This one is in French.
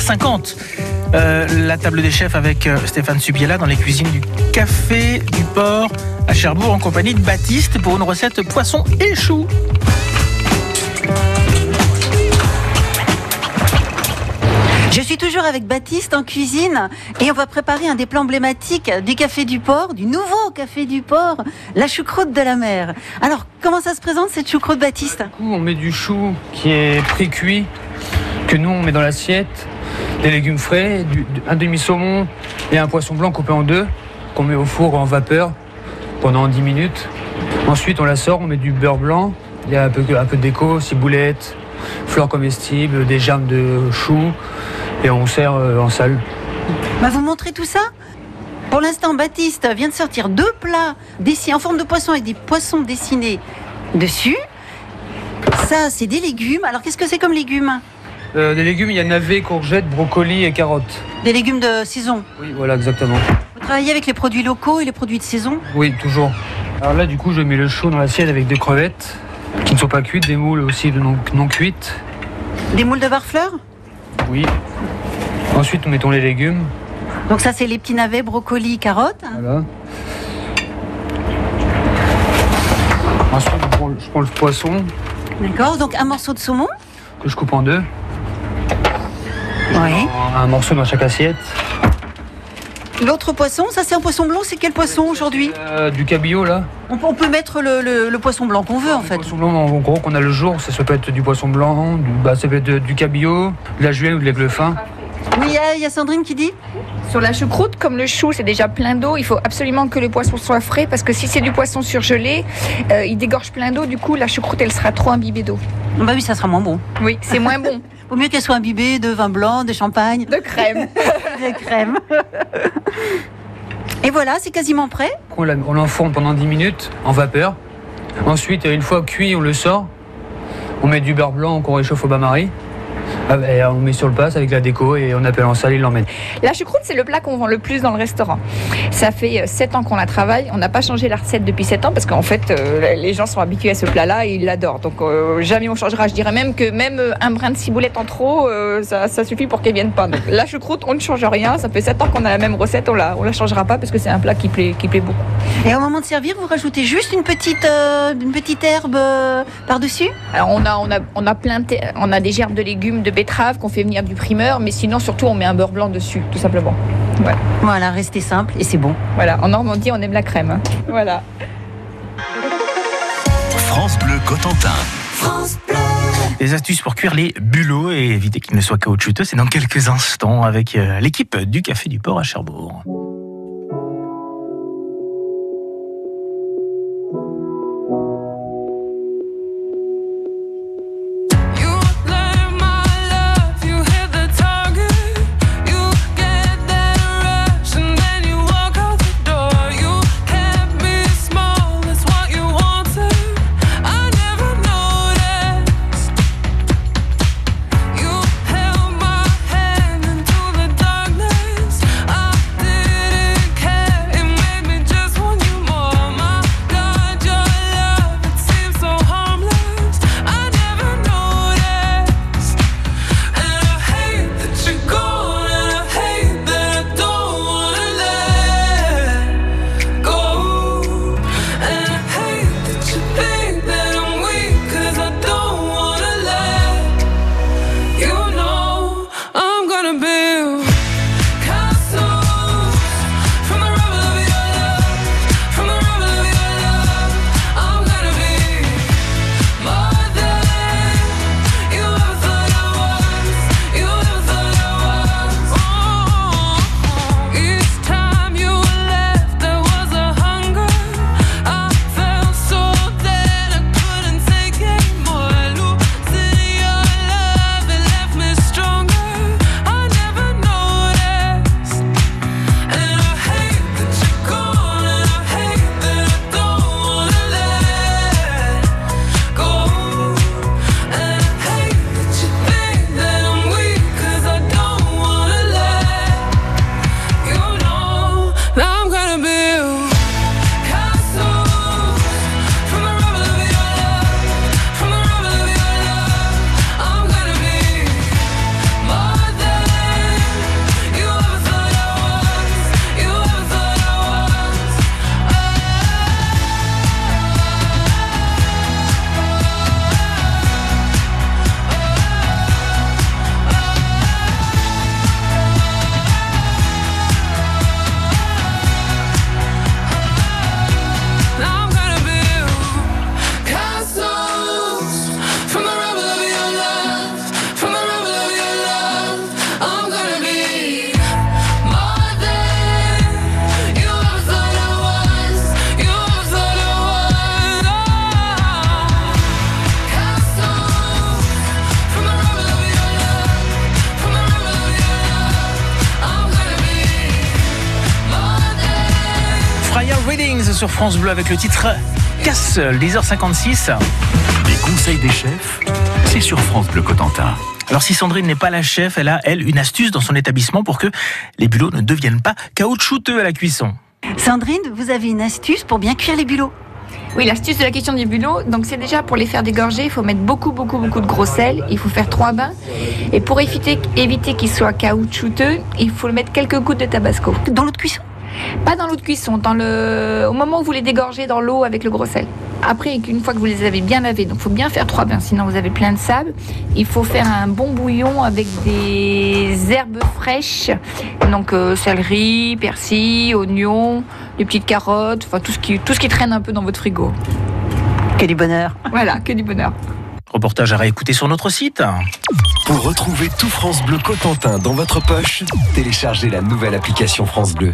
18h50. Euh, la table des chefs avec euh, Stéphane Subiela dans les cuisines du Café du Port à Cherbourg en compagnie de Baptiste pour une recette poisson et chou. Je suis toujours avec Baptiste en cuisine et on va préparer un des plats emblématiques du Café du Port, du nouveau Café du Port, la choucroute de la mer. Alors, comment ça se présente cette choucroute, Baptiste? Du coup, on met du chou qui est pré-cuit, que nous on met dans l'assiette, des légumes frais, un demi-saumon et un poisson blanc coupé en deux, qu'on met au four en vapeur pendant 10 minutes. Ensuite, on la sort, on met du beurre blanc, il y a un peu, un peu de déco, ciboulettes, fleurs comestibles, des germes de chou, et on sert euh, en salle. Bah, vous montrez tout ça? Pour l'instant, Baptiste vient de sortir deux plats dessinés en forme de poisson avec des poissons dessinés dessus. Ça, c'est des légumes. Alors, qu'est-ce que c'est comme légumes? Euh, des légumes, il y a navets, courgettes, brocolis et carottes. Des légumes de saison. Oui, voilà, exactement. Vous travaillez avec les produits locaux et les produits de saison? Oui, toujours. Alors là, du coup, je mets le chaud dans l'assiette avec des crevettes qui ne sont pas cuites, des moules aussi non, non cuites. Des moules de barfleur? Oui. Ensuite, nous mettons les légumes. Donc ça, c'est les petits navets, brocolis, carottes. Voilà. Ensuite, je prends le poisson D'accord. Donc un morceau de saumon. que je coupe en deux. Oui. Un morceau dans chaque assiette. L'autre poisson, ça c'est un poisson blanc. C'est quel poisson aujourd'hui Euh, du cabillaud, là. on, peut- on peut mettre le, le- le poisson blanc qu'on veut en fait. poisson blanc, en gros, qu'on a le jour. Ça, ça peut être du poisson blanc, du, bah, ça peut être du cabillaud, de la julienne ou de l'aigle fin. Oui, il y a- il y, a Sandrine qui dit Sur la choucroute, comme le chou, c'est déjà plein d'eau, il faut absolument que le poisson soit frais parce que si c'est du poisson surgelé, euh, il dégorge plein d'eau. Du coup, la choucroute, elle sera trop imbibée d'eau. Bah oui, ça sera moins bon. Oui, c'est moins bon. Vaut mieux qu'elle soit imbibée de vin blanc, de champagne, De crème. de crème. Et voilà, c'est quasiment prêt. On l'enfourne pendant 10 minutes en vapeur. Ensuite, une fois cuit, on le sort. On met du beurre blanc qu'on réchauffe au bain-marie. Ah, et on met sur le passe avec la déco et on appelle en salle, il l'emmène. La choucroute, c'est le plat qu'on vend le plus dans le restaurant. Ça fait 7 ans qu'on la travaille. On n'a pas changé la recette depuis 7 ans parce qu'en fait, euh, les gens sont habitués à ce plat-là et ils l'adorent. Donc euh, jamais on changera. Je dirais même que même euh, un brin de ciboulette en trop, euh, ça, ça suffit pour qu'elle vienne pas. Donc, la choucroute, on ne change rien. Ça fait 7 ans qu'on a la même recette. On la, on la changera pas parce que c'est un plat qui plaît, qui plaît beaucoup. Et au moment de servir, vous rajoutez juste une petite, euh, une petite herbe euh, par-dessus? Alors on a, on a, on a plein, on a des gerbes de légumes, de betteraves qu'on fait venir du primeur, mais sinon surtout on met un beurre blanc dessus, tout simplement. Voilà, restez simple et c'est bon. Voilà. En Normandie, on aime la crème. hein. Voilà. France Bleu Cotentin. Des astuces pour cuire les bulots et éviter qu'ils ne soient caoutchouteux, c'est dans quelques instants avec euh, l'équipe du Café du Port à Cherbourg. 15 sur France Bleu avec le titre Casse-seul, 10h56. Les conseils des chefs, c'est sur France Bleu Cotentin. Alors si Sandrine n'est pas la chef, elle a, elle, une astuce dans son établissement pour que les bulots ne deviennent pas caoutchouteux à la cuisson. Sandrine, vous avez une astuce pour bien cuire les bulots Oui, l'astuce de la question du bulot, donc c'est déjà pour les faire dégorger, il faut mettre beaucoup, beaucoup, beaucoup de gros sel. Il faut faire trois bains. Et pour éviter, éviter qu'ils soient caoutchouteux, il faut mettre quelques gouttes de tabasco. Dans l'eau de cuisson Pas dans l'eau de cuisson, dans le... au moment où vous les dégorgez dans l'eau avec le gros sel. Après, une fois que vous les avez bien lavés, donc il faut bien faire trois bains, sinon vous avez plein de sable. Il faut faire un bon bouillon avec des herbes fraîches, donc euh, céleri, persil, oignons, des petites carottes, enfin tout ce qui tout ce qui traîne un peu dans votre frigo. Que du bonheur Voilà, que du bonheur. Reportage à réécouter sur notre site. Pour retrouver tout France Bleu Cotentin dans votre poche, téléchargez la nouvelle application France Bleu.